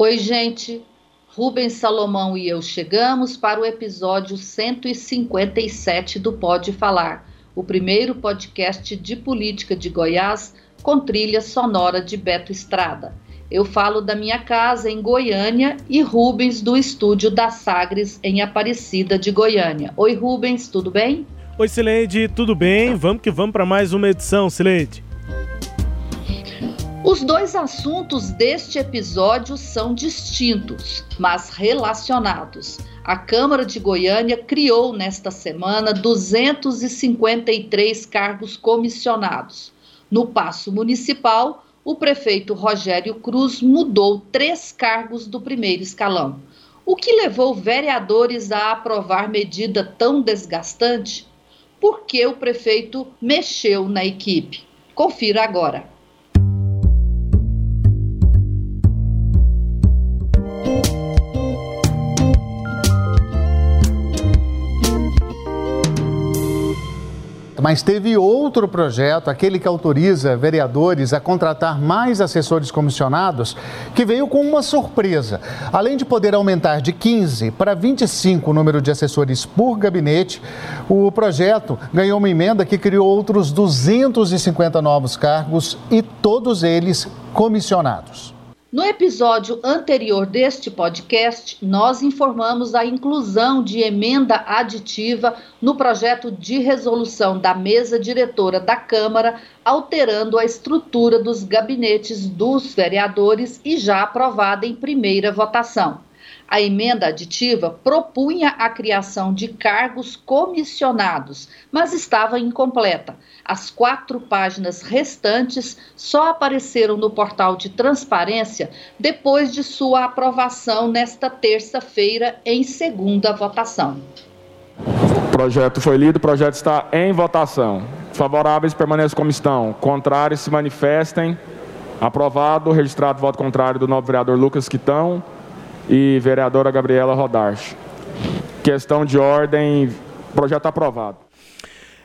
Oi, gente. Rubens Salomão e eu chegamos para o episódio 157 do Pode Falar, o primeiro podcast de política de Goiás com trilha sonora de Beto Estrada. Eu falo da minha casa em Goiânia e Rubens do estúdio da Sagres em Aparecida de Goiânia. Oi, Rubens, tudo bem? Oi, Sileide, tudo bem? Vamos que vamos para mais uma edição, Sileide. Os dois assuntos deste episódio são distintos, mas relacionados. A Câmara de Goiânia criou nesta semana 253 cargos comissionados. No Paço Municipal, o prefeito Rogério Cruz mudou três cargos do primeiro escalão. O que levou vereadores a aprovar medida tão desgastante? Por que o prefeito mexeu na equipe? Confira agora. Mas teve outro projeto, aquele que autoriza vereadores a contratar mais assessores comissionados, que veio com uma surpresa. Além de poder aumentar de 15 para 25 o número de assessores por gabinete, o projeto ganhou uma emenda que criou outros 250 novos cargos e todos eles comissionados. No episódio anterior deste podcast, nós informamos a inclusão de emenda aditiva no projeto de resolução da mesa diretora da Câmara, alterando a estrutura dos gabinetes dos vereadores e já aprovada em primeira votação. A emenda aditiva propunha a criação de cargos comissionados, mas estava incompleta. As quatro páginas restantes só apareceram no portal de transparência depois de sua aprovação nesta terça-feira em segunda votação. O projeto foi lido, o projeto está em votação. Favoráveis permaneçam como estão, contrários se manifestem. Aprovado, registrado voto contrário do novo vereador Lucas Quitão e vereadora Gabriela Rodarche. Questão de ordem, projeto aprovado.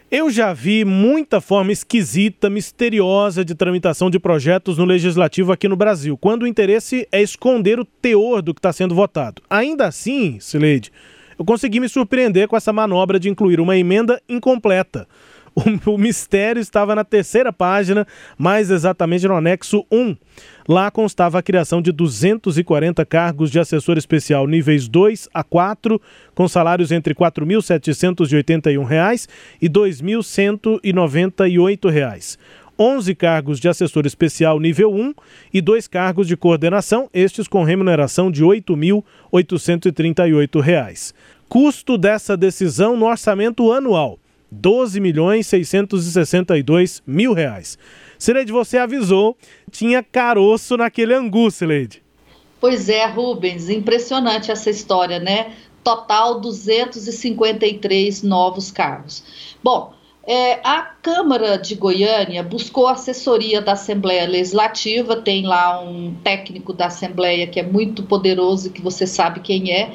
Eu já vi muita forma esquisita, misteriosa de tramitação de projetos no legislativo aqui no Brasil, quando o interesse é esconder o teor do que está sendo votado. Ainda assim, Sileide, eu consegui me surpreender com essa manobra de incluir uma emenda incompleta. O, o mistério estava na terceira página, mais exatamente no anexo 1 Lá constava a criação de 240 cargos de assessor especial níveis 2 a 4, com salários entre R$ 4.781 e R$ 2.198. 11 cargos de assessor especial nível 1 e dois cargos de coordenação, estes com remuneração de R$ 8.838. Custo dessa decisão no orçamento anual, 12.662 mil reais. Sileide, você avisou, tinha caroço naquele angu, Sileide. Pois é, Rubens, impressionante essa história, né? Total 253 novos cargos. Bom, é, a Câmara de Goiânia buscou assessoria da Assembleia Legislativa, tem lá um técnico da Assembleia que é muito poderoso, que você sabe quem é,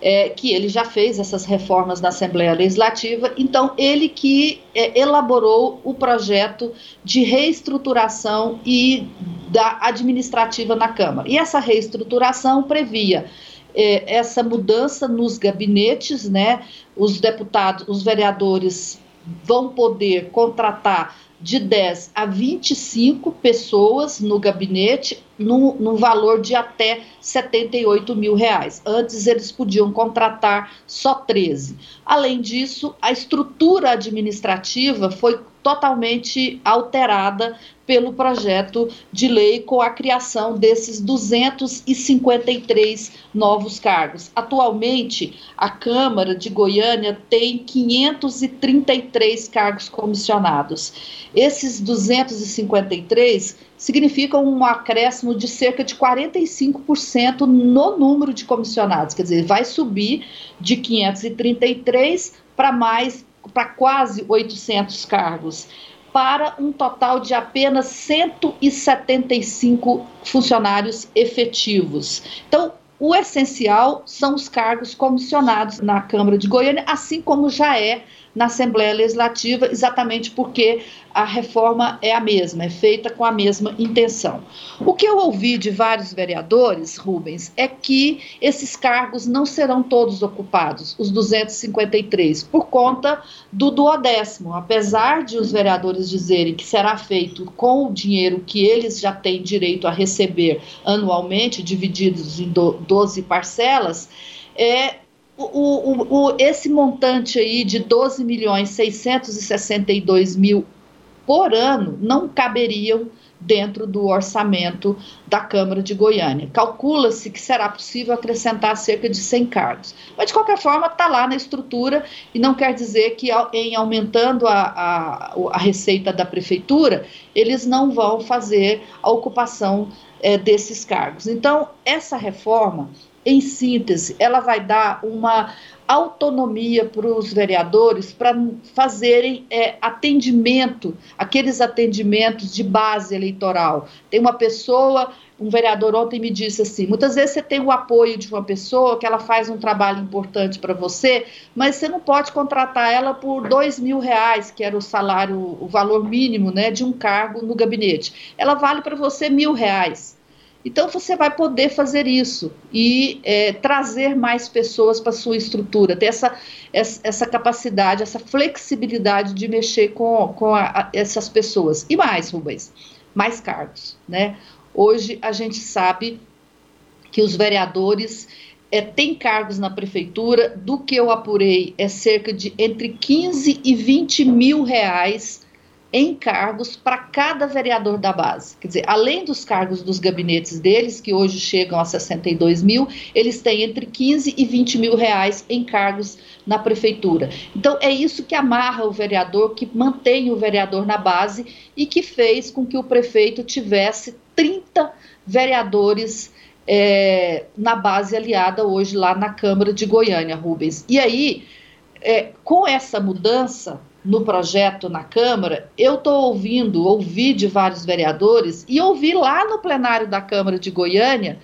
é, que ele já fez essas reformas na Assembleia Legislativa, então ele que é, elaborou o projeto de reestruturação e da administrativa na Câmara. E essa reestruturação previa é, essa mudança nos gabinetes, né? Os deputados, os vereadores vão poder contratar de 10 a 25 pessoas no gabinete, no, no valor de até 78 mil reais. Antes eles podiam contratar só 13. Além disso, a estrutura administrativa foi totalmente alterada pelo projeto de lei com a criação desses 253 novos cargos. Atualmente, a Câmara de Goiânia tem 533 cargos comissionados. Esses 253 significa um acréscimo de cerca de 45% no número de comissionados, quer dizer, vai subir de 533 para mais, para quase 800 cargos, para um total de apenas 175 funcionários efetivos. Então, o essencial são os cargos comissionados na Câmara de Goiânia, assim como já é na Assembleia Legislativa, exatamente porque a reforma é a mesma, é feita com a mesma intenção. O que eu ouvi de vários vereadores, Rubens, é que esses cargos não serão todos ocupados, os 253, por conta do duodécimo. Apesar de os vereadores dizerem que será feito com o dinheiro que eles já têm direito a receber anualmente, divididos em 12 parcelas, é, o, o, o, esse montante aí de 12 milhões 662 mil por ano não caberiam dentro do orçamento da Câmara de Goiânia. Calcula-se que será possível acrescentar cerca de 100 cargos. Mas, de qualquer forma, está lá na estrutura e não quer dizer que, em aumentando a, a, a receita da Prefeitura, eles não vão fazer a ocupação é, desses cargos. Então, essa reforma em síntese, ela vai dar uma autonomia para os vereadores para fazerem é, atendimento, aqueles atendimentos de base eleitoral. Tem uma pessoa, um vereador ontem me disse assim: muitas vezes você tem o apoio de uma pessoa que ela faz um trabalho importante para você, mas você não pode contratar ela por dois mil reais, que era o salário, o valor mínimo né, de um cargo no gabinete. Ela vale para você mil reais. Então você vai poder fazer isso e é, trazer mais pessoas para sua estrutura, ter essa, essa capacidade, essa flexibilidade de mexer com, com a, essas pessoas. E mais, Rubens, mais cargos. Né? Hoje a gente sabe que os vereadores é, têm cargos na prefeitura, do que eu apurei é cerca de entre 15 e 20 mil reais em cargos para cada vereador da base. Quer dizer, além dos cargos dos gabinetes deles, que hoje chegam a 62 mil, eles têm entre 15 e 20 mil reais em cargos na prefeitura. Então, é isso que amarra o vereador, que mantém o vereador na base e que fez com que o prefeito tivesse 30 vereadores é, na base aliada hoje lá na Câmara de Goiânia, Rubens. E aí, é, com essa mudança, no projeto na Câmara, eu estou ouvindo, ouvi de vários vereadores e ouvi lá no plenário da Câmara de Goiânia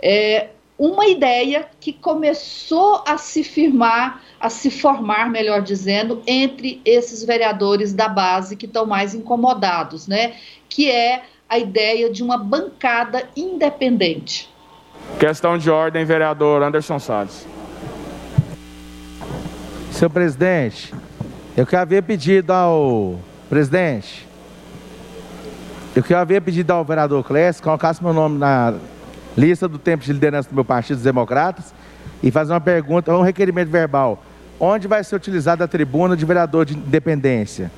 é, uma ideia que começou a se firmar, a se formar, melhor dizendo, entre esses vereadores da base que estão mais incomodados, né? Que é a ideia de uma bancada independente. Questão de ordem, vereador Anderson Salles. Senhor presidente, eu que havia pedido ao presidente, eu que havia pedido ao vereador Clécio que colocasse meu nome na lista do tempo de liderança do meu partido, os democratas, e fazer uma pergunta, um requerimento verbal. Onde vai ser utilizada a tribuna de vereador de independência?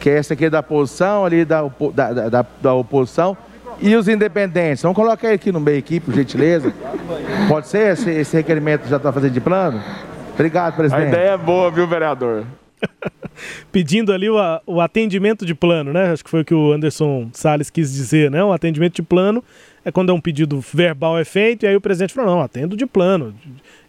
Que é essa aqui da oposição, ali da, da, da, da oposição, e os independentes. Vamos colocar aqui no meio aqui, por gentileza. Pode ser? Esse, esse requerimento já está fazendo de plano? Obrigado, presidente. A ideia é boa, viu, vereador? Pedindo ali o, o, atendimento de plano, né? Acho que foi o que o Anderson Salles quis dizer, né? O atendimento de plano é quando é um pedido verbal é feito e aí o presidente falou, não, atendo de plano,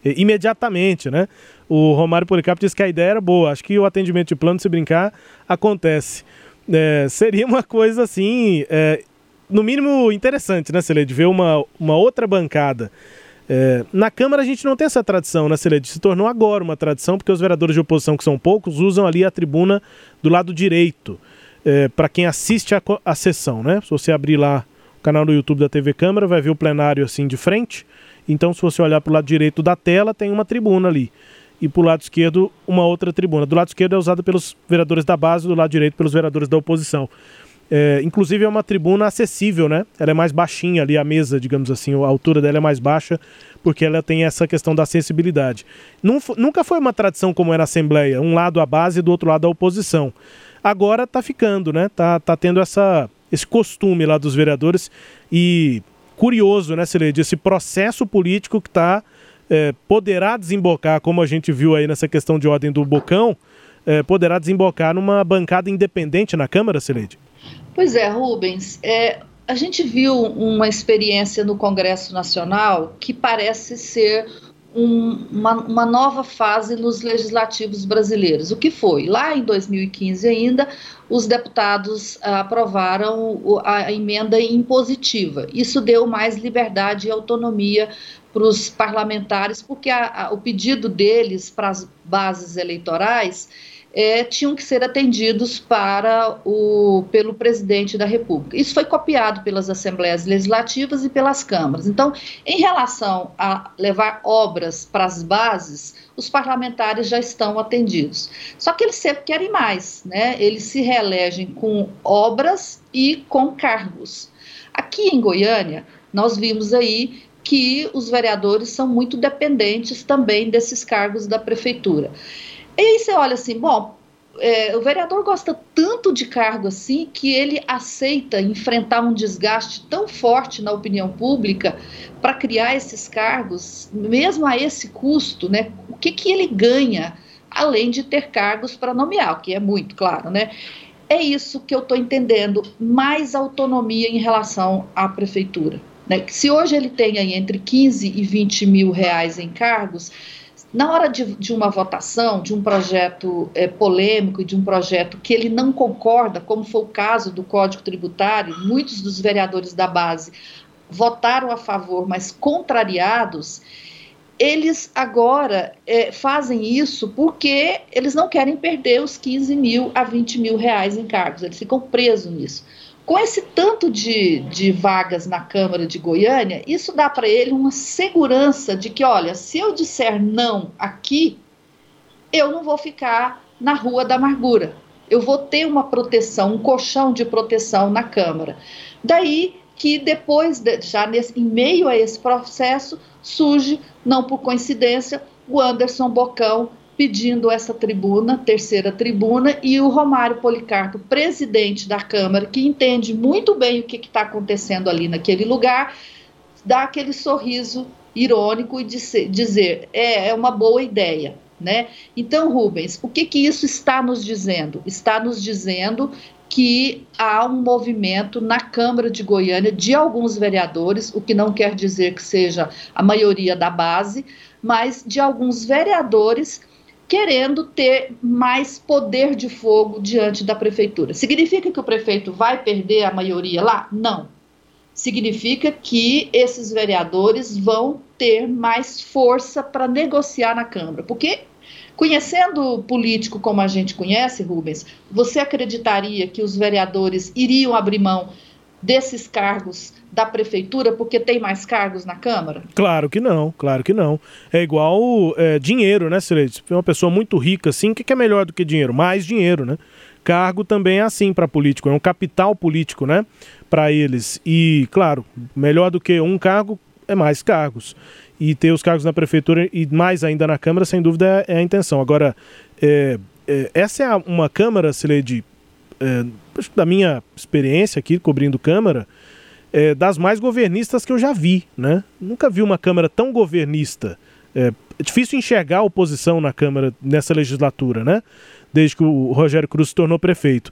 imediatamente, né? O Romário Policarpo disse que a ideia era boa. Acho que o atendimento de plano, se brincar, acontece. É, seria uma coisa assim, é, no mínimo interessante, né, Celede? Ver uma, uma outra bancada é, na Câmara a gente não tem essa tradição, né, Celede? Se tornou agora uma tradição, porque os vereadores de oposição, que são poucos, usam ali a tribuna do lado direito, é, para quem assiste a, a sessão, né? Se você abrir lá o canal no YouTube da TV Câmara, vai ver o plenário assim de frente. Então, se você olhar para o lado direito da tela, tem uma tribuna ali. E para o lado esquerdo, uma outra tribuna. Do lado esquerdo é usada pelos vereadores da base, do lado direito pelos vereadores da oposição. É, inclusive é uma tribuna acessível, né? Ela é mais baixinha ali, a mesa, digamos assim, a altura dela é mais baixa, porque ela tem essa questão da acessibilidade. nunca foi uma tradição como era a Assembleia, um lado a base e do outro lado a oposição. Agora tá ficando, né? Tá, tá tendo essa, esse costume lá dos vereadores e curioso, né, Celede, esse processo político que tá, é, poderá desembocar, como a gente viu aí nessa questão de ordem do Bocão, é, poderá desembocar numa bancada independente na Câmara, Celede? Pois é, Rubens. É, a gente viu uma experiência no Congresso Nacional que parece ser um, uma, uma, nova fase nos legislativos brasileiros. O que foi? Lá em 2015 ainda, os deputados ah, aprovaram a emenda impositiva. Isso deu mais liberdade e autonomia para os parlamentares, porque a, a, o pedido deles para as bases eleitorais é, tinham que ser atendidos para o, pelo presidente da República. Isso foi copiado pelas assembleias legislativas e pelas câmaras. Então, em relação a levar obras para as bases, os parlamentares já estão atendidos. Só que eles sempre querem mais, né? Eles se reelegem com obras e com cargos. Aqui em Goiânia, nós vimos aí que os vereadores são muito dependentes também desses cargos da prefeitura. E aí você olha assim, bom, é, o vereador gosta tanto de cargo assim que ele aceita enfrentar um desgaste tão forte na opinião pública para criar esses cargos, mesmo a esse custo, né? O que, que ele ganha, além de ter cargos para nomear, o que é muito claro, né? É isso que eu estou entendendo, mais autonomia em relação à prefeitura. Né? Se hoje ele tem aí entre 15 e 20 mil reais em cargos, na hora de, de uma votação, de um projeto é, polêmico, de um projeto que ele não concorda, como foi o caso do Código Tributário, muitos dos vereadores da base votaram a favor, mas contrariados, eles agora é, fazem isso porque eles não querem perder os 15 mil a 20 mil reais em cargos, eles ficam presos nisso. Com esse tanto de, de vagas na Câmara de Goiânia, isso dá para ele uma segurança de que, olha, se eu disser não aqui, eu não vou ficar na Rua da Amargura. Eu vou ter uma proteção, um colchão de proteção na Câmara. Daí que depois, de, já nesse, em meio a esse processo, surge, não por coincidência, o Anderson Bocão pedindo essa tribuna, terceira tribuna, e o Romário Policarpo, presidente da Câmara, que entende muito bem o que está acontecendo ali naquele lugar, dá aquele sorriso irônico e dizer, é, é uma boa ideia. Né? Então, Rubens, o que, que isso está nos dizendo? Está nos dizendo que há um movimento na Câmara de Goiânia de alguns vereadores, o que não quer dizer que seja a maioria da base, mas de alguns vereadores querendo ter mais poder de fogo diante da prefeitura. Significa que o prefeito vai perder a maioria lá? Não. Significa que esses vereadores vão ter mais força para negociar na Câmara. Porque, conhecendo o político como a gente conhece, Rubens, você acreditaria que os vereadores iriam abrir mão desses cargos da prefeitura porque tem mais cargos na Câmara? Claro que não, claro que não. É igual é, dinheiro, né, Sileide? Uma pessoa muito rica assim, o que é melhor do que dinheiro? Mais dinheiro, né? Cargo também é assim para político, é um capital político, né? Para eles. E, claro, melhor do que um cargo é mais cargos. E ter os cargos na prefeitura e mais ainda na Câmara, sem dúvida, é a intenção. Agora, é, é, essa é uma Câmara, Sileide, é, da minha experiência aqui cobrindo Câmara, é, das mais governistas que eu já vi, né? Nunca vi uma Câmara tão governista. É, é difícil enxergar a oposição na Câmara nessa legislatura, né? Desde que o Rogério Cruz se tornou prefeito.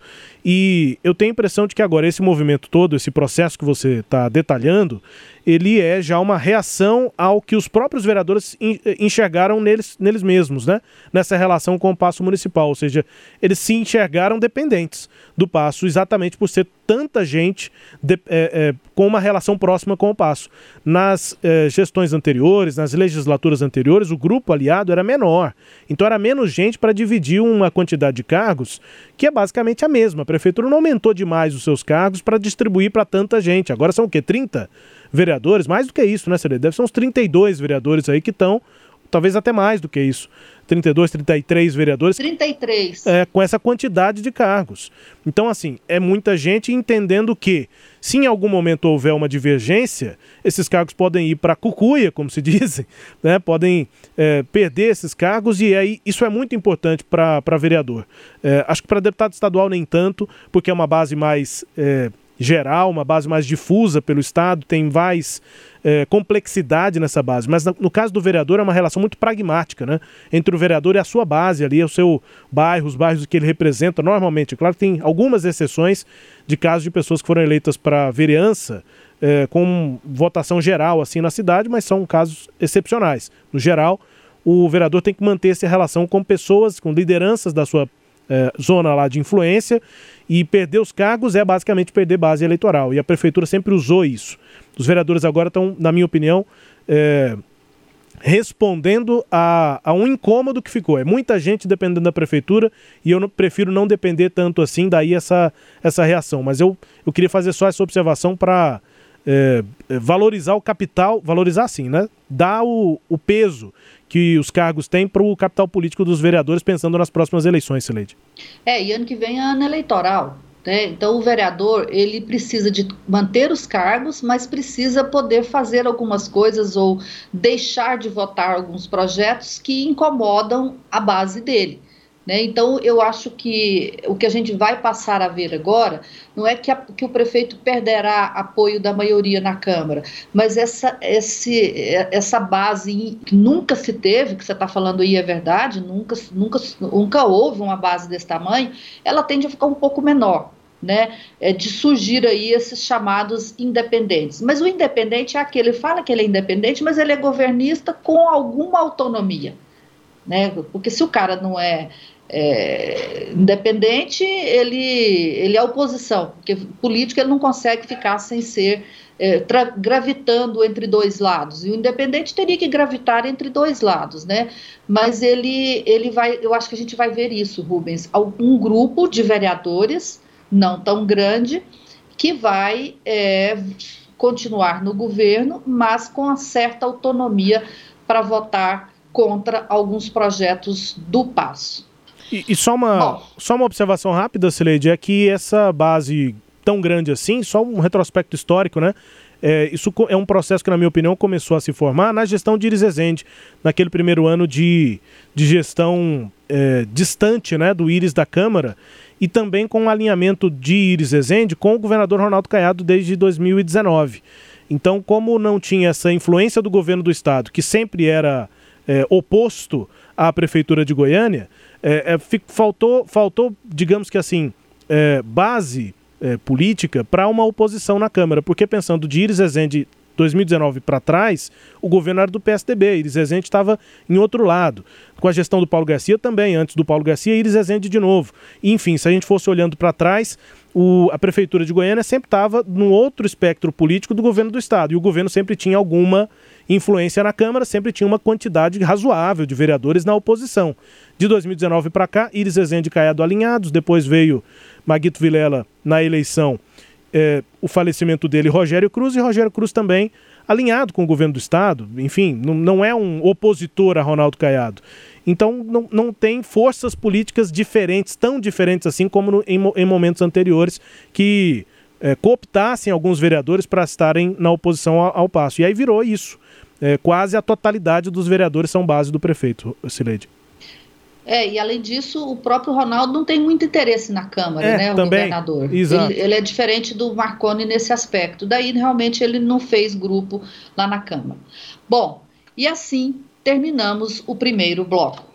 E eu tenho a impressão de que agora esse movimento todo, esse processo que você está detalhando, ele é já uma reação ao que os próprios vereadores enxergaram neles, neles mesmos, né? Nessa relação com o Passo Municipal. Ou seja, eles se enxergaram dependentes do Passo exatamente por ser tanta gente de, é, é, com uma relação próxima com o Passo. Nas é, gestões anteriores, nas legislaturas anteriores, o grupo aliado era menor. Então era menos gente para dividir uma quantidade de cargos que é basicamente a mesma. A prefeitura não aumentou demais os seus cargos para distribuir para tanta gente. Agora são o quê? 30? vereadores, mais do que isso, né, Celê? Deve ser uns 32 vereadores aí que estão, talvez até mais do que isso. 32, 33 vereadores. 33. É, com essa quantidade de cargos. Então, assim, é muita gente entendendo que, se em algum momento houver uma divergência, esses cargos podem ir para a cucuia, como se dizem, né? podem é, perder esses cargos, e aí isso é muito importante para vereador. É, acho que para deputado estadual nem tanto, porque é uma base mais. É, geral, uma base mais difusa pelo Estado, tem mais é, complexidade nessa base. Mas no caso do vereador é uma relação muito pragmática, né? Entre o vereador e a sua base ali, o seu bairro, os bairros que ele representa normalmente. Claro que tem algumas exceções de casos de pessoas que foram eleitas para vereança é, com votação geral assim na cidade, mas são casos excepcionais. No geral, o vereador tem que manter essa relação com pessoas, com lideranças da sua é, zona lá de influência e perder os cargos é basicamente perder base eleitoral. E a prefeitura sempre usou isso. Os vereadores agora estão, na minha opinião, é, respondendo a, a, um incômodo que ficou. É muita gente dependendo da prefeitura e eu não, prefiro não depender tanto assim, daí essa, essa reação. Mas eu, eu queria fazer só essa observação para é, é, valorizar o capital, valorizar sim, né? Dar o, o peso que os cargos têm para o capital político dos vereadores, pensando nas próximas eleições, Sileide. É, e ano que vem é ano eleitoral. Né? Então, o vereador ele precisa de manter os cargos, mas precisa poder fazer algumas coisas ou deixar de votar alguns projetos que incomodam a base dele. Né? Então, eu acho que o que a gente vai passar a ver agora não é que, a, que o prefeito perderá apoio da maioria na Câmara, mas essa, esse, essa base que nunca se teve, que você está falando aí é verdade, nunca, nunca, nunca houve uma base desse tamanho, ela tende a ficar um pouco menor. Né, é de surgir aí esses chamados independentes. Mas o independente é aquele, fala que ele é independente, mas ele é governista com alguma autonomia. Né? Porque se o cara não é é, independente, ele, ele é oposição, porque político ele não consegue ficar sem ser é, gravitando entre dois lados. E o independente teria que gravitar entre dois lados, né? Mas ele, ele vai, eu acho que a gente vai ver isso, Rubens. Um grupo de vereadores, não tão grande, que vai é, continuar no governo, mas com uma certa autonomia para votar contra alguns projetos do passo. E, e só, uma, só uma observação rápida, Sileide, é que essa base tão grande assim, só um retrospecto histórico, né? É, isso é um processo que, na minha opinião, começou a se formar na gestão de Iris Ezende, naquele primeiro ano de, de gestão é, distante né, do Iris da Câmara, e também com o alinhamento de Iris Ezende com o governador Ronaldo Caiado desde 2019. Então, como não tinha essa influência do governo do estado, que sempre era é, oposto à prefeitura de Goiânia, é, é, faltou, faltou, digamos que assim, é, base é, política para uma oposição na Câmara, porque pensando de Iris Ezende 2019 para trás, o governo era do PSDB, Iris Ezende estava em outro lado. Com a gestão do Paulo Garcia também, antes do Paulo Garcia, Iris Ezende de novo. Enfim, se a gente fosse olhando para trás, o, a prefeitura de Goiânia sempre estava num outro espectro político do governo do estado, e o governo sempre tinha alguma influência na Câmara, sempre tinha uma quantidade razoável de vereadores na oposição. De 2019 para cá, Iris Rezende e Caiado alinhados, depois veio Maguito Vilela na eleição, é, o falecimento dele, Rogério Cruz, e Rogério Cruz também alinhado com o governo do Estado, enfim, não, não é um opositor a Ronaldo Caiado. Então não, não tem forças políticas diferentes, tão diferentes assim como no, em, em momentos anteriores, que é, cooptassem alguns vereadores para estarem na oposição ao, ao, passo. E aí virou isso. É, quase a totalidade dos vereadores são base do prefeito, Sileide. É, e além disso, o próprio Ronaldo não tem muito interesse na Câmara, é, né? O também, governador. Exato. Ele, ele, é diferente do Marconi nesse aspecto. Daí, realmente, ele não fez grupo lá na Câmara. Bom, e assim terminamos o primeiro bloco.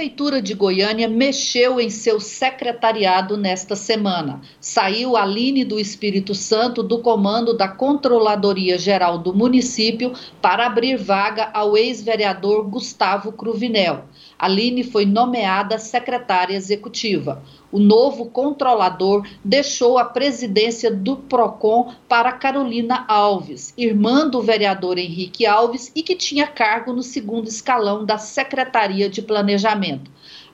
Prefeitura de Goiânia mexeu em seu secretariado nesta semana. Saiu Aline do Espírito Santo do comando da Controladoria Geral do município para abrir vaga ao ex-vereador Gustavo Cruvinel. Aline foi nomeada secretária executiva. O novo controlador deixou a presidência do PROCON para Carolina Alves, irmã do vereador Henrique Alves e que tinha cargo no segundo escalão da Secretaria de Planejamento.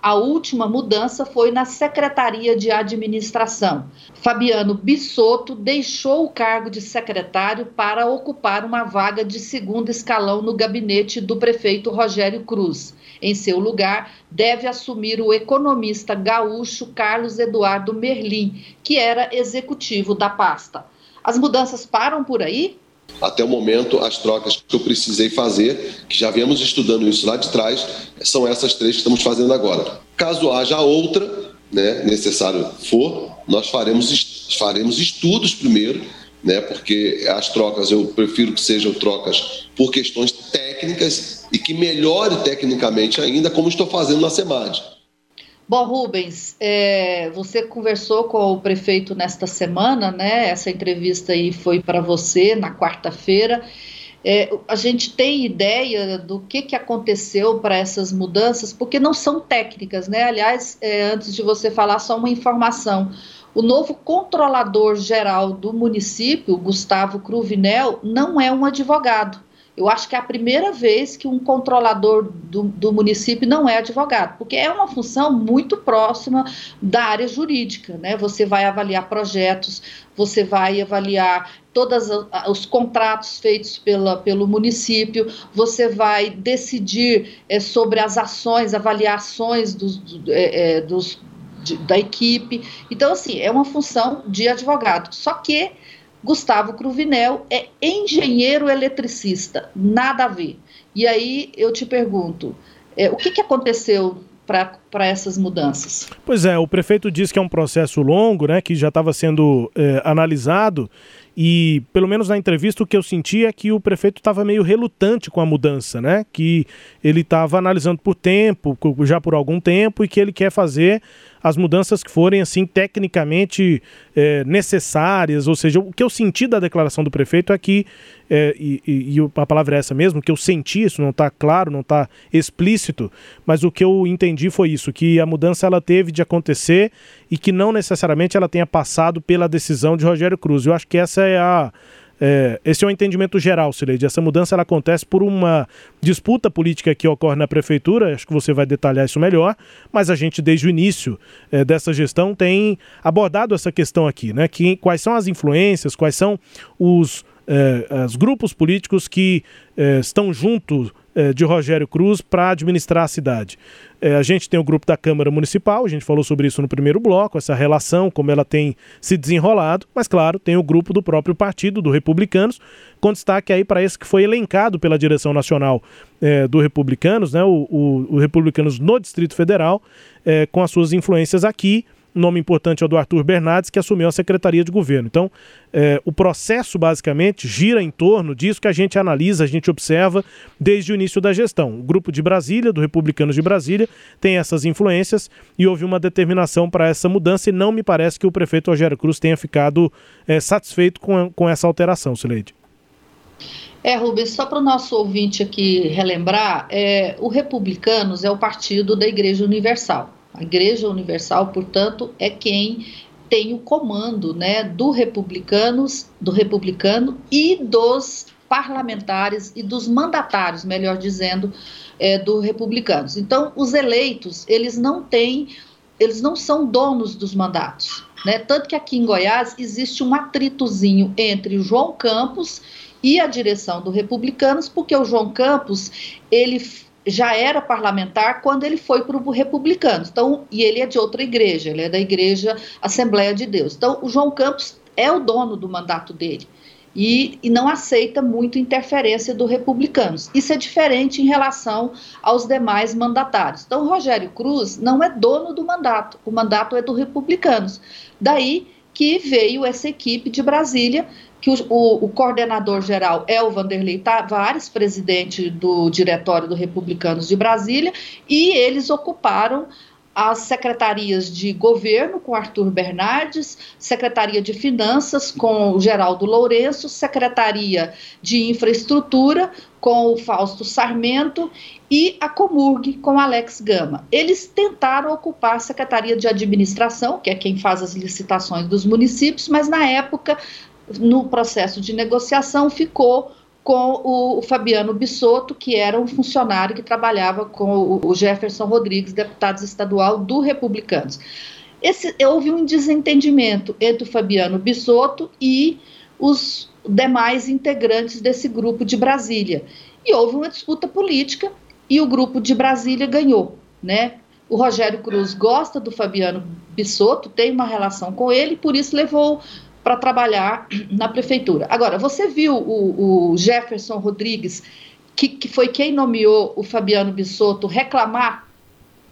A última mudança foi na Secretaria de Administração. Fabiano Bissotto deixou o cargo de secretário para ocupar uma vaga de segundo escalão no gabinete do prefeito Rogério Cruz. Em seu lugar, deve assumir o economista gaúcho Carlos Eduardo Merlim, que era executivo da pasta. As mudanças param por aí? Até o momento, as trocas que eu precisei fazer, que já viemos estudando isso lá de trás, são essas três que estamos fazendo agora. Caso haja outra, né, necessário for, nós faremos, faremos estudos primeiro, né, porque as trocas eu prefiro que sejam trocas por questões técnicas e que melhore tecnicamente ainda, como estou fazendo na SEMAD. Bom, Rubens, é, você conversou com o prefeito nesta semana, né? Essa entrevista aí foi para você na quarta-feira. É, a gente tem ideia do que, que aconteceu para essas mudanças, porque não são técnicas, né? Aliás, é, antes de você falar, só uma informação. O novo controlador geral do município, Gustavo Cruvinel, não é um advogado. Eu acho que é a primeira vez que um controlador do, do, município não é advogado, porque é uma função muito próxima da área jurídica, né? Você vai avaliar projetos, você vai avaliar todos os contratos feitos pela, pelo município, você vai decidir é, sobre as ações, avaliações dos, é, dos da equipe. Então, assim, é uma função de advogado. Só que Gustavo Cruvinel é engenheiro eletricista, nada a ver. E aí eu te pergunto, é, o que, que aconteceu para essas mudanças? Pois é, o prefeito disse que é um processo longo, né, que já estava sendo é, analisado e, pelo menos na entrevista, o que eu senti é que o prefeito estava meio relutante com a mudança, né? Que ele estava analisando por tempo, já por algum tempo, e que ele quer fazer as mudanças que forem assim tecnicamente é, necessárias, ou seja, o que eu senti da declaração do prefeito é que, é, e, e, a palavra é essa mesmo, que eu senti, isso não está claro, não está explícito, mas o que eu entendi foi isso, que a mudança ela teve de acontecer e que não necessariamente ela tenha passado pela decisão de Rogério Cruz. Eu acho que essa é a é, esse é o um entendimento geral, Sileide. Essa mudança ela acontece por uma disputa política que ocorre na prefeitura, acho que você vai detalhar isso melhor, mas a gente, desde o início é, dessa gestão, tem abordado essa questão aqui, né? Que, quais são as influências, quais são os, é, os grupos políticos que é, estão juntos é, de Rogério Cruz para administrar a cidade. É, a gente tem o grupo da Câmara Municipal, a gente falou sobre isso no primeiro bloco, essa relação, como ela tem se desenrolado, mas claro, tem o grupo do próprio partido, do Republicanos, com destaque aí para esse que foi elencado pela direção nacional é, do Republicanos, né, o, o, o Republicanos no Distrito Federal, com as suas influências aqui, nome importante é o do Arthur Bernardes, que assumiu a Secretaria de Governo. Então, é, o processo, basicamente, gira em torno disso que a gente analisa, a gente observa desde o início da gestão. O grupo de Brasília, do Republicanos de Brasília, tem essas influências e houve uma determinação para essa mudança e não me parece que o prefeito Rogério Cruz tenha ficado é, satisfeito com, com essa alteração, Sileide. É, Rubens, só para o nosso ouvinte aqui relembrar, é, o Republicanos é o partido da Igreja Universal. A Igreja Universal, portanto, é quem tem o comando, né, do republicanos, do republicano e dos parlamentares e dos mandatários, melhor dizendo, é, do republicanos. Então, os eleitos, eles não têm, eles não são donos dos mandatos, né? Tanto que aqui em Goiás existe um atritozinho entre João Campos e a direção do Republicanos, porque o João Campos, ele já era parlamentar quando ele foi para o republicano. Então, e ele é de outra igreja, ele é da igreja Assembleia de Deus. Então, o João Campos é o dono do mandato dele. E, e, não aceita muito interferência do republicanos. Isso é diferente em relação aos demais mandatários. Então, Rogério Cruz não é dono do mandato, o mandato é do republicanos. Daí que veio essa equipe de Brasília que o, o, o coordenador geral é o Vanderlei Tavares, presidente do Diretório do Republicanos de Brasília, e eles ocuparam as secretarias de governo com Arthur Bernardes, secretaria de finanças com o Geraldo Lourenço, secretaria de infraestrutura com o Fausto Sarmento e a Comurg com Alex Gama. Eles tentaram ocupar a secretaria de administração, que é quem faz as licitações dos municípios, mas na época no processo de negociação, ficou com o Fabiano Bissotto, que era um funcionário que trabalhava com o Jefferson Rodrigues, deputado estadual do Republicanos. Esse, houve um desentendimento entre o Fabiano Bissotto e os demais integrantes desse grupo de Brasília. E houve uma disputa política e o grupo de Brasília ganhou, né? O Rogério Cruz gosta do Fabiano Bissotto, tem uma relação com ele, por isso levou para trabalhar na prefeitura. Agora, você viu o, o Jefferson Rodrigues, que, que, foi quem nomeou o Fabiano Bissotto, reclamar,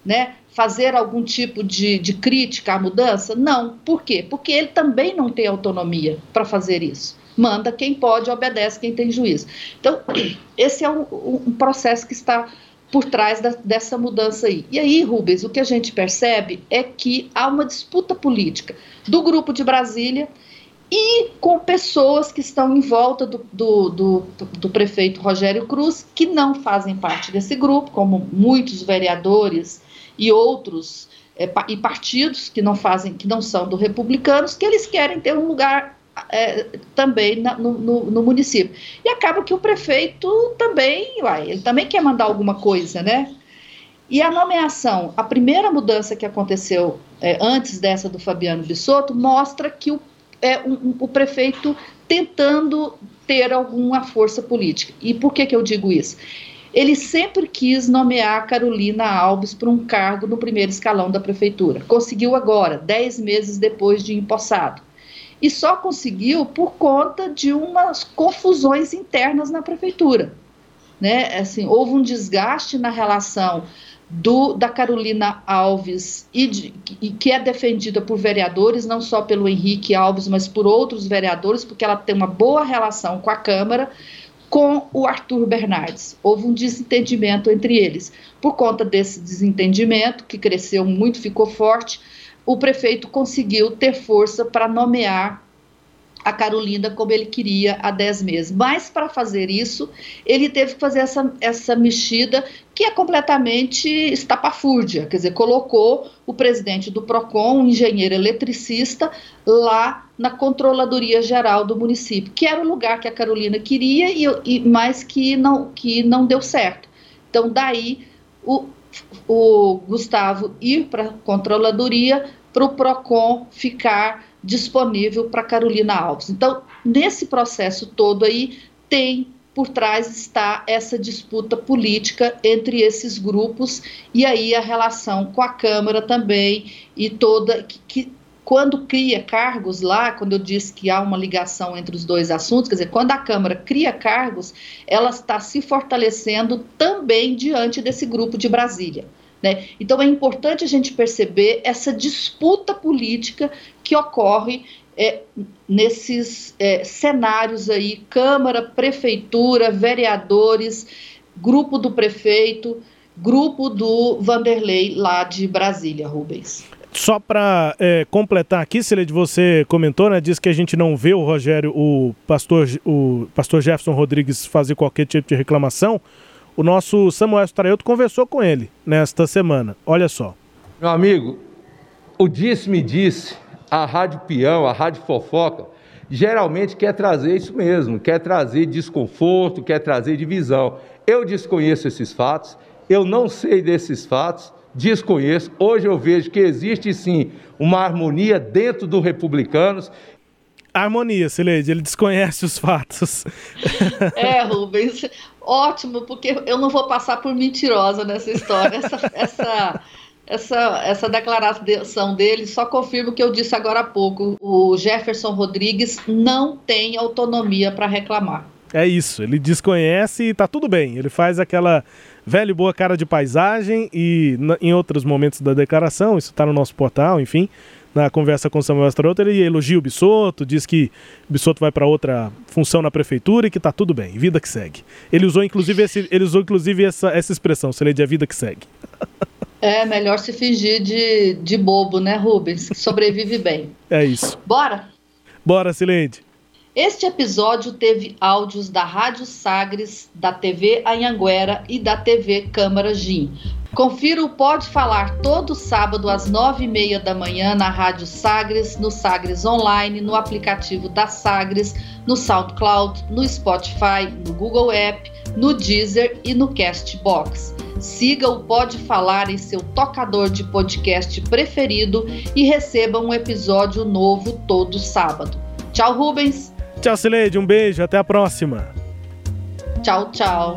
né, fazer algum tipo de, de crítica à mudança? Não. Por quê? Porque ele também não tem autonomia para fazer isso. Manda quem pode, obedece quem tem juízo. Então, esse é um, um processo que está por trás da, dessa mudança aí. E aí, Rubens, o que a gente percebe é que há uma disputa política do grupo de Brasília e com pessoas que estão em volta do, do, do, do, prefeito Rogério Cruz, que não fazem parte desse grupo, como muitos vereadores e outros é, e partidos que não fazem, que não são do republicanos, que eles querem ter um lugar é, também na, no, no, no, município. E acaba que o prefeito também, uai, ele também quer mandar alguma coisa, né? E a nomeação, a primeira mudança que aconteceu é, antes dessa do Fabiano Bissotto, mostra que o, é, um, um, o prefeito tentando ter alguma força política. E por que, que eu digo isso? Ele sempre quis nomear Carolina Alves para um cargo no primeiro escalão da prefeitura. Conseguiu agora, dez meses depois de empossado e só conseguiu por conta de umas confusões internas na prefeitura. Né? Assim, houve um desgaste na relação do, da Carolina Alves, e, de, e, que é defendida por vereadores, não só pelo Henrique Alves, mas por outros vereadores, porque ela tem uma boa relação com a Câmara, com o Arthur Bernardes. Houve um desentendimento entre eles. Por conta desse desentendimento, que cresceu muito, ficou forte, o prefeito conseguiu ter força para nomear a Carolina como ele queria há 10 meses. Mas para fazer isso, ele teve que fazer essa, essa mexida que é completamente estapafúrdia, quer dizer, colocou o presidente do PROCON, um engenheiro eletricista, lá na Controladoria Geral do município, que era o lugar que a Carolina queria, e, e mas que não, que não deu certo. Então, daí, o, o Gustavo ir para a controladoria para o PROCON ficar disponível para Carolina Alves. Então, nesse processo todo aí, tem por trás está essa disputa política entre esses grupos e aí a relação com a Câmara também e toda que, que quando cria cargos lá, quando eu disse que há uma ligação entre os dois assuntos, quer dizer, quando a Câmara cria cargos, ela está se fortalecendo também diante desse grupo de Brasília. Né? Então é importante a gente perceber essa disputa política que ocorre é, nesses é, cenários aí, Câmara, Prefeitura, vereadores, grupo do prefeito, grupo do Vanderlei lá de Brasília, Rubens. Só para é, completar aqui, Celede, você comentou, né? Diz que a gente não vê o Rogério, o pastor, o pastor Jefferson Rodrigues fazer qualquer tipo de reclamação. O nosso Samuel Straioto conversou com ele nesta semana. Olha só. Meu amigo, o disse-me disse, a Rádio Peão, a Rádio Fofoca, geralmente quer trazer isso mesmo, quer trazer desconforto, quer trazer divisão. Eu desconheço esses fatos, eu não sei desses fatos, desconheço. Hoje eu vejo que existe sim uma harmonia dentro do Republicanos. Harmonia, Sileide, ele desconhece os fatos. É, Rubens, ótimo, porque eu não vou passar por mentirosa nessa história. Essa, essa, essa, essa declaração dele só confirma o que eu disse agora há pouco. O Jefferson Rodrigues não tem autonomia para reclamar. É isso, ele desconhece e tá tudo bem. Ele faz aquela velha e boa cara de paisagem e em outros momentos da declaração, isso está no nosso portal, enfim, na conversa com Samuel Astroto, ele elogia o Bissoto, diz que o Bissoto vai para outra função na prefeitura e que tá tudo bem, vida que segue. Ele usou inclusive, esse, ele usou, inclusive essa, essa expressão, seria de a vida que segue. É melhor se fingir de, de bobo, né, Rubens? Sobrevive bem. É isso. Bora? Bora, Silente. Este episódio teve áudios da Rádio Sagres, da TV Anhanguera e da TV Câmara Gim. Confira o Pode Falar todo sábado às nove e meia da manhã na Rádio Sagres, no Sagres Online, no aplicativo da Sagres, no SoundCloud, no Spotify, no Google App, no Deezer e no Castbox. Siga o Pode Falar em seu tocador de podcast preferido e receba um episódio novo todo sábado. Tchau, Rubens! Tchau, Sileide. Um beijo. Até a próxima. Tchau, tchau.